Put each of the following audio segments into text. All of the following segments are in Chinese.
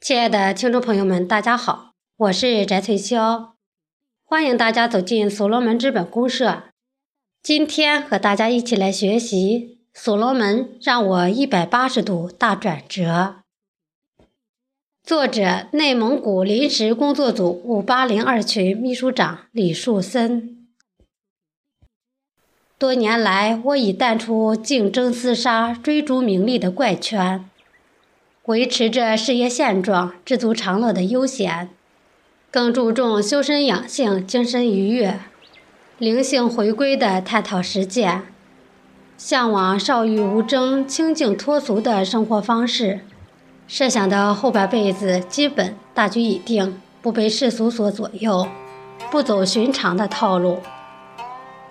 亲爱的听众朋友们，大家好，我是翟翠霄，欢迎大家走进所罗门资本公社。今天和大家一起来学习《所罗门让我一百八十度大转折》，作者内蒙古临时工作组五八零二群秘书长李树森。多年来，我已淡出竞争厮杀、追逐名利的怪圈。维持着事业现状、知足常乐的悠闲，更注重修身养性、精神愉悦、灵性回归的探讨实践，向往少欲无争、清净脱俗的生活方式，设想的后半辈子基本大局已定，不被世俗所左右，不走寻常的套路。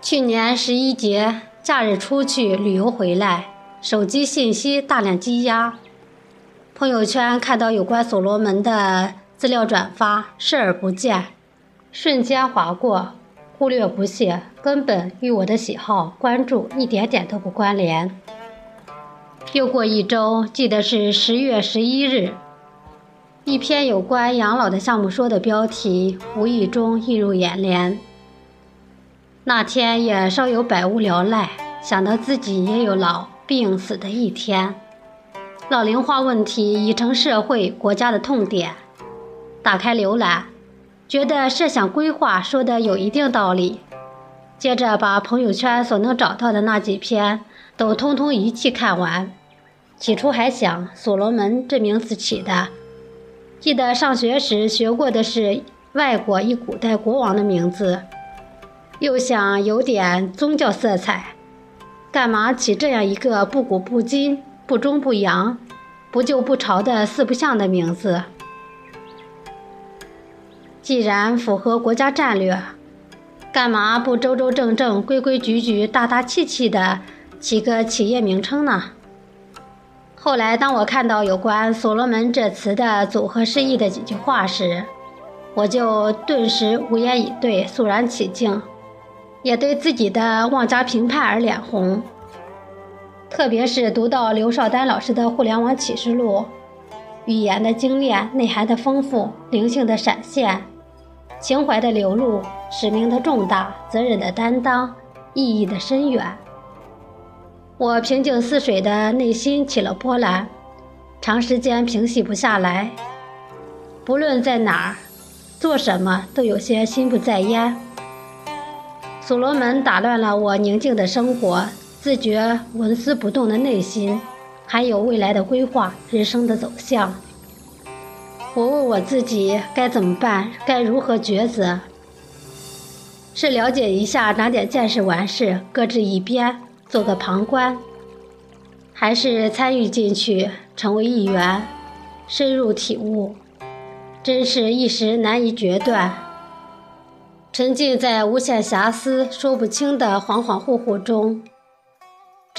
去年十一节假日出去旅游回来，手机信息大量积压。朋友圈看到有关所罗门的资料转发，视而不见，瞬间划过，忽略不屑，根本与我的喜好、关注一点点都不关联。又过一周，记得是十月十一日，一篇有关养老的项目说的标题，无意中映入眼帘。那天也稍有百无聊赖，想到自己也有老病死的一天。老龄化问题已成社会国家的痛点。打开浏览，觉得设想规划说的有一定道理。接着把朋友圈所能找到的那几篇都通通一气看完。起初还想“所罗门”这名字起的，记得上学时学过的是外国一古代国王的名字，又想有点宗教色彩，干嘛起这样一个不古不今？不中不洋，不旧不潮的四不像的名字，既然符合国家战略，干嘛不周周正正、规规矩矩、大大气气的起个企业名称呢？后来，当我看到有关“所罗门”这词的组合释义的几句话时，我就顿时无言以对，肃然起敬，也对自己的妄加评判而脸红。特别是读到刘少丹老师的《互联网启示录》，语言的精炼、内涵的丰富、灵性的闪现、情怀的流露、使命的重大、责任的担当、意义的深远，我平静似水的内心起了波澜，长时间平息不下来。不论在哪儿，做什么，都有些心不在焉。所罗门打乱了我宁静的生活。自觉纹丝不动的内心，还有未来的规划、人生的走向。我问我自己该怎么办，该如何抉择？是了解一下，长点见识完事，搁置一边，做个旁观；还是参与进去，成为一员，深入体悟？真是一时难以决断，沉浸在无限遐思、说不清的恍恍惚惚中。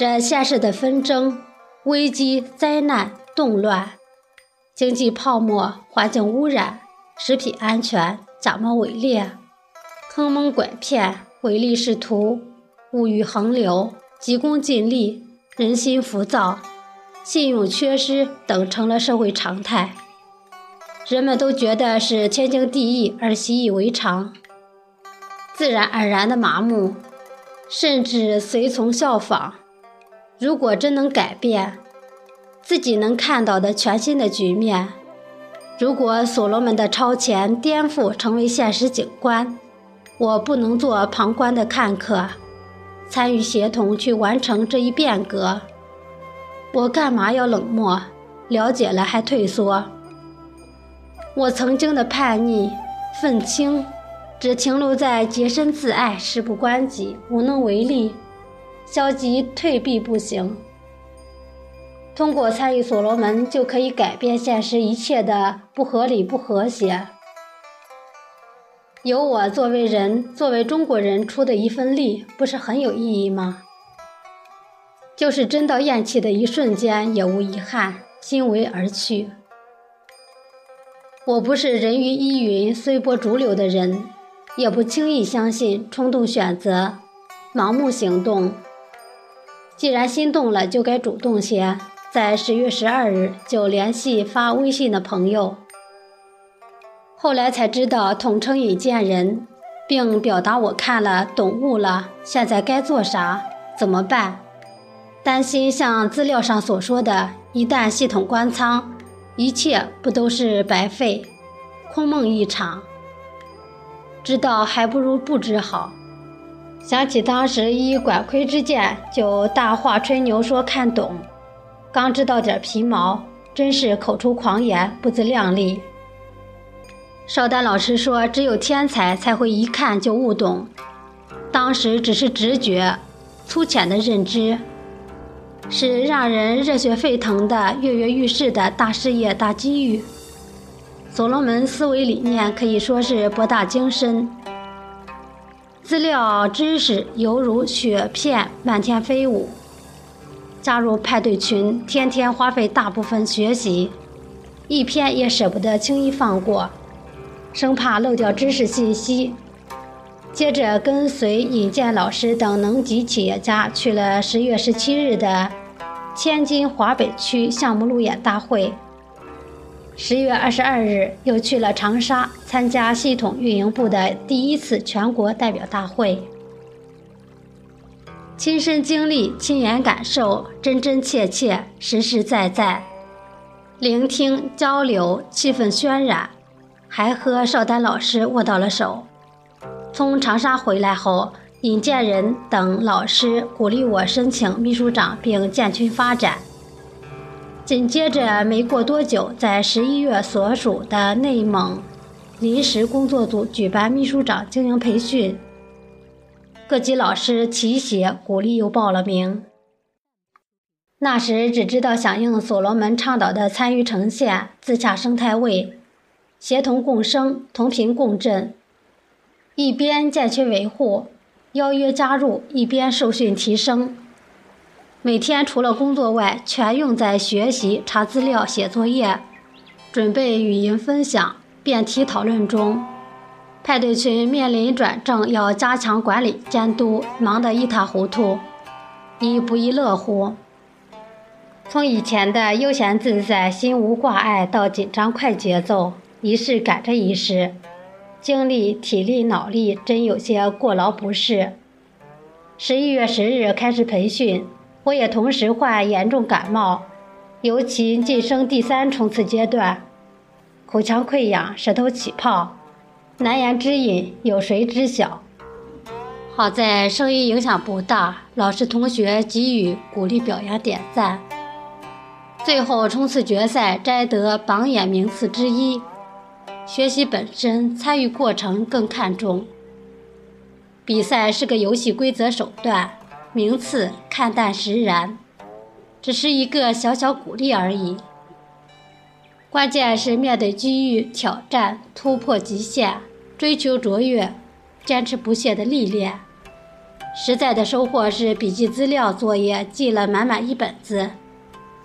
这现实的纷争、危机、灾难、动乱、经济泡沫、环境污染、食品安全、假冒伪劣、坑蒙拐骗、唯利是图、物欲横流、急功近利、人心浮躁、信用缺失等，成了社会常态。人们都觉得是天经地义而习以为常，自然而然的麻木，甚至随从效仿。如果真能改变自己能看到的全新的局面，如果所罗门的超前颠覆成为现实景观，我不能做旁观的看客，参与协同去完成这一变革。我干嘛要冷漠？了解了还退缩？我曾经的叛逆、愤青，只停留在洁身自爱、事不关己、无能为力。消极退避不行。通过参与所罗门，就可以改变现实一切的不合理、不和谐。有我作为人，作为中国人出的一份力，不是很有意义吗？就是真到咽气的一瞬间，也无遗憾，心为而去。我不是人云亦云、随波逐流的人，也不轻易相信、冲动选择、盲目行动。既然心动了，就该主动些，在十月十二日就联系发微信的朋友，后来才知道统称引荐人，并表达我看了懂悟了，现在该做啥，怎么办？担心像资料上所说的，一旦系统关仓，一切不都是白费，空梦一场。知道还不如不知好。想起当时以管窥之见，就大话吹牛说看懂，刚知道点皮毛，真是口出狂言，不自量力。邵丹老师说，只有天才才会一看就悟懂，当时只是直觉，粗浅的认知。是让人热血沸腾的、跃跃欲试的大事业、大机遇。所罗门思维理念可以说是博大精深，资料知识犹如雪片漫天飞舞。加入派对群，天天花费大部分学习，一篇也舍不得轻易放过，生怕漏掉知识信息。接着跟随尹健老师等能级企业家去了十月十七日的天津华北区项目路演大会。十月二十二日又去了长沙参加系统运营部的第一次全国代表大会。亲身经历、亲眼感受、真真切切、实实在在，聆听交流，气氛渲染，还和邵丹老师握到了手。从长沙回来后，尹建仁等老师鼓励我申请秘书长，并建群发展。紧接着没过多久，在十一月所属的内蒙临时工作组举办秘书长经营培训，各级老师齐写鼓励又报了名。那时只知道响应所罗门倡导的参与呈现、自洽生态位、协同共生、同频共振。一边建群维护，邀约加入，一边受训提升。每天除了工作外，全用在学习、查资料、写作业、准备语音分享、辩题讨论中。派对群面临转正，要加强管理监督，忙得一塌糊涂，亦不亦乐乎。从以前的悠闲自在、心无挂碍，到紧张快节奏，一事赶着一事。精力、体力、脑力真有些过劳不适。十一月十日开始培训，我也同时患严重感冒，尤其晋升第三冲刺阶段，口腔溃疡、舌头起泡，难言之隐，有谁知晓？好在声音影响不大，老师同学给予鼓励、表扬、点赞，最后冲刺决赛，摘得榜眼名次之一。学习本身，参与过程更看重。比赛是个游戏规则手段，名次看淡实然，只是一个小小鼓励而已。关键是面对机遇、挑战、突破极限、追求卓越、坚持不懈的历练。实在的收获是笔记资料作业记了满满一本子，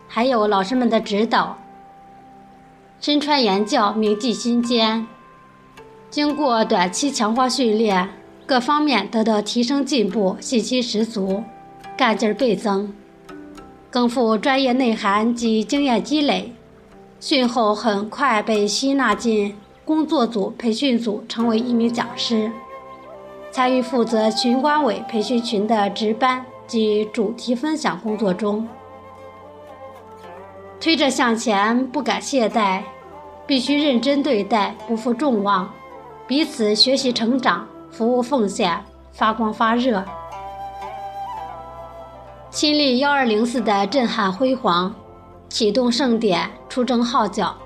还有老师们的指导。身穿言教，铭记心间。经过短期强化训练，各方面得到提升进步，信心十足，干劲儿倍增，更富专业内涵及经验积累。训后很快被吸纳进工作组、培训组，成为一名讲师，参与负责群管委培训群的值班及主题分享工作中。推着向前，不敢懈怠，必须认真对待，不负众望，彼此学习成长，服务奉献，发光发热。亲历幺二零四的震撼辉煌，启动盛典，出征号角，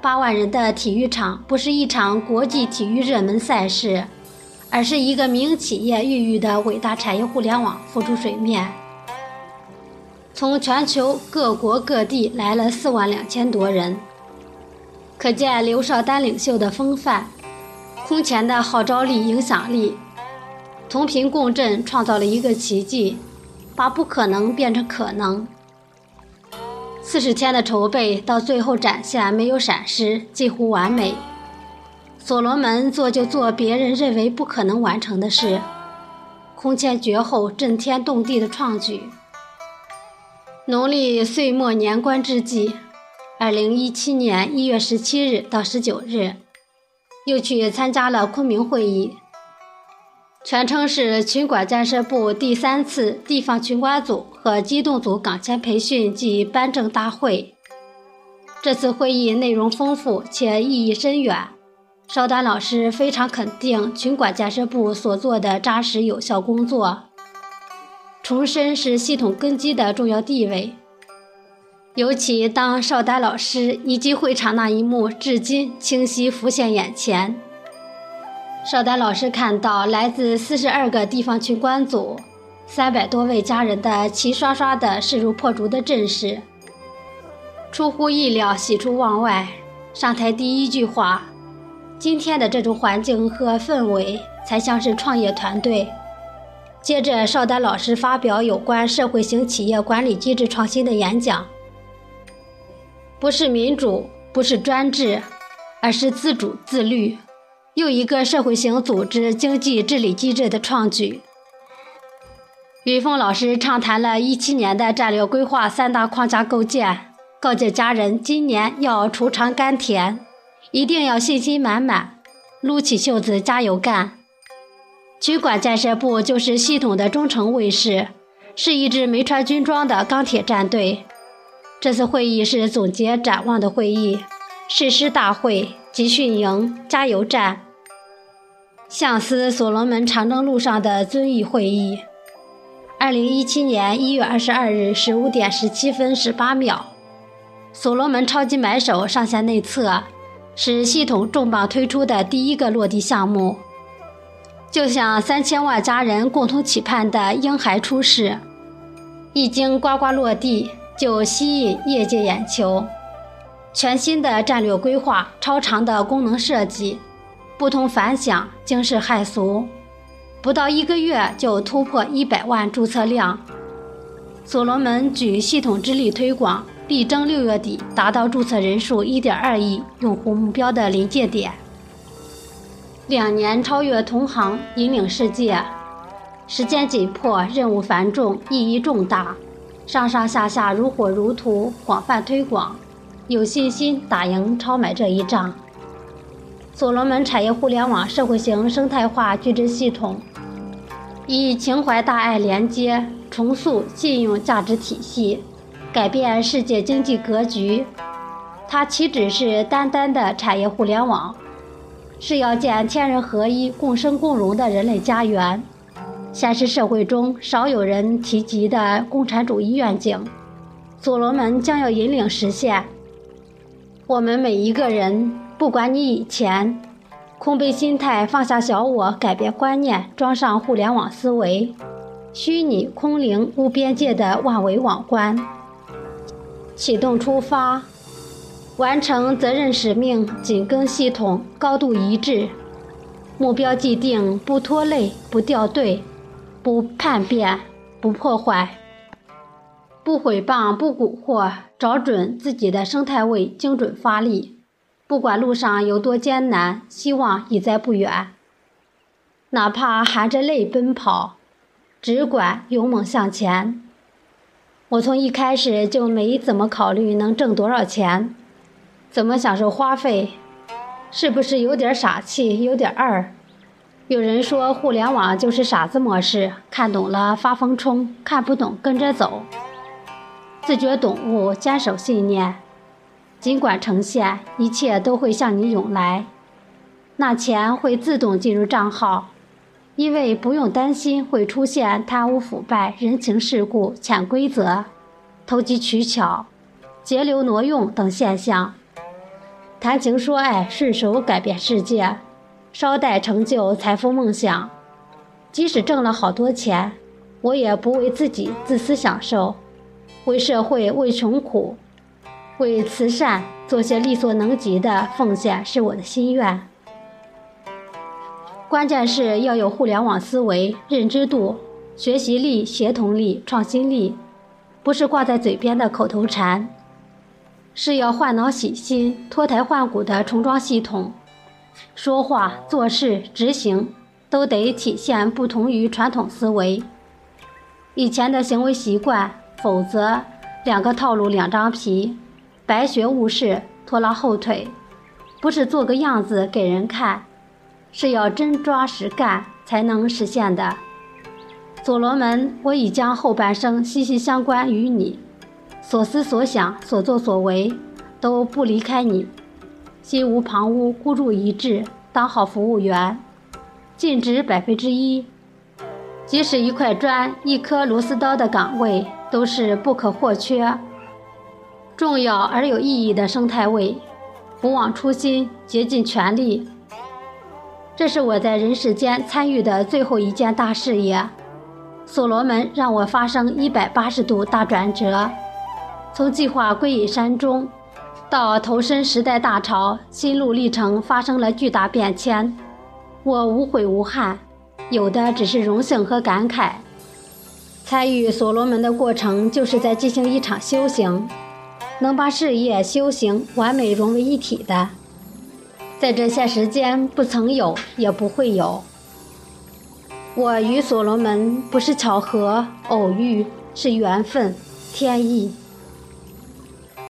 八万人的体育场不是一场国际体育热门赛事，而是一个名企业孕育的伟大产业互联网浮出水面。从全球各国各地来了四万两千多人，可见刘少丹领袖的风范，空前的号召力、影响力，同频共振，创造了一个奇迹，把不可能变成可能。四十天的筹备到最后展现没有闪失，近乎完美。所罗门做就做别人认为不可能完成的事，空前绝后、震天动地的创举。农历岁末年关之际，二零一七年一月十七日到十九日，又去参加了昆明会议，全称是群管建设部第三次地方群管组和机动组岗前培训暨颁证大会。这次会议内容丰富且意义深远，邵丹老师非常肯定群管建设部所做的扎实有效工作。重申是系统根基的重要地位，尤其当邵丹老师以及会场那一幕至今清晰浮现眼前。邵丹老师看到来自四十二个地方群管组、三百多位家人的齐刷刷的势如破竹的阵势，出乎意料，喜出望外。上台第一句话：“今天的这种环境和氛围，才像是创业团队。”接着，邵丹老师发表有关社会型企业管理机制创新的演讲。不是民主，不是专制，而是自主自律，又一个社会型组织经济治理机制的创举。于峰老师畅谈了一七年的战略规划三大框架构建，告诫家人今年要锄长甘甜，一定要信心满满，撸起袖子加油干。群管建设部就是系统的忠诚卫士，是一支没穿军装的钢铁战队。这次会议是总结展望的会议，誓师大会、集训营、加油站。相思所罗门长征路上的遵义会议。二零一七年一月二十二日十五点十七分十八秒，所罗门超级买手上线内测，是系统重磅推出的第一个落地项目。就像三千万家人共同期盼的婴孩出世，一经呱呱落地就吸引业界眼球。全新的战略规划，超长的功能设计，不同凡响，惊世骇俗。不到一个月就突破一百万注册量。所罗门举系统之力推广，力争六月底达到注册人数一点二亿用户目标的临界点。两年超越同行，引领世界。时间紧迫，任务繁重，意义重大，上上下下如火如荼，广泛推广，有信心打赢超买这一仗。所罗门产业互联网社会型生态化矩阵系统，以情怀大爱连接，重塑信用价值体系，改变世界经济格局。它岂止是单单的产业互联网？是要建天人合一、共生共荣的人类家园，现实社会中少有人提及的共产主义愿景，所罗门将要引领实现。我们每一个人，不管你以前空杯心态放下小我，改变观念，装上互联网思维，虚拟空灵无边界的万维网观，启动出发。完成责任使命，紧跟系统，高度一致，目标既定，不拖累，不掉队，不叛变，不破坏，不毁谤，不蛊惑，找准自己的生态位，精准发力。不管路上有多艰难，希望已在不远。哪怕含着泪奔跑，只管勇猛向前。我从一开始就没怎么考虑能挣多少钱。怎么享受花费？是不是有点傻气，有点二？有人说互联网就是傻子模式，看懂了发疯冲，看不懂跟着走。自觉懂悟，坚守信念，尽管呈现，一切都会向你涌来。那钱会自动进入账号，因为不用担心会出现贪污腐败、人情世故、潜规则、投机取巧、截留挪用等现象。谈情说爱，顺手改变世界，捎带成就财富梦想。即使挣了好多钱，我也不为自己自私享受，为社会、为穷苦、为慈善做些力所能及的奉献是我的心愿。关键是要有互联网思维、认知度、学习力、协同力、创新力，不是挂在嘴边的口头禅。是要换脑洗心、脱胎换骨的重装系统，说话、做事、执行都得体现不同于传统思维以前的行为习惯，否则两个套路两张皮，白学误事，拖拉后腿，不是做个样子给人看，是要真抓实干才能实现的。所罗门，我已将后半生息息相关于你，所思所想、所作所为，都不离开你，心无旁骛，孤注一掷，当好服务员，尽职百分之一。即使一块砖、一颗螺丝刀的岗位，都是不可或缺、重要而有意义的生态位。不忘初心，竭尽全力。这是我在人世间参与的最后一件大事业。所罗门让我发生一百八十度大转折，从计划归隐山中，到投身时代大潮，心路历程发生了巨大变迁。我无悔无憾，有的只是荣幸和感慨。参与所罗门的过程，就是在进行一场修行，能把事业、修行完美融为一体的，在这现实间不曾有，也不会有。我与所罗门不是巧合偶遇，是缘分天意。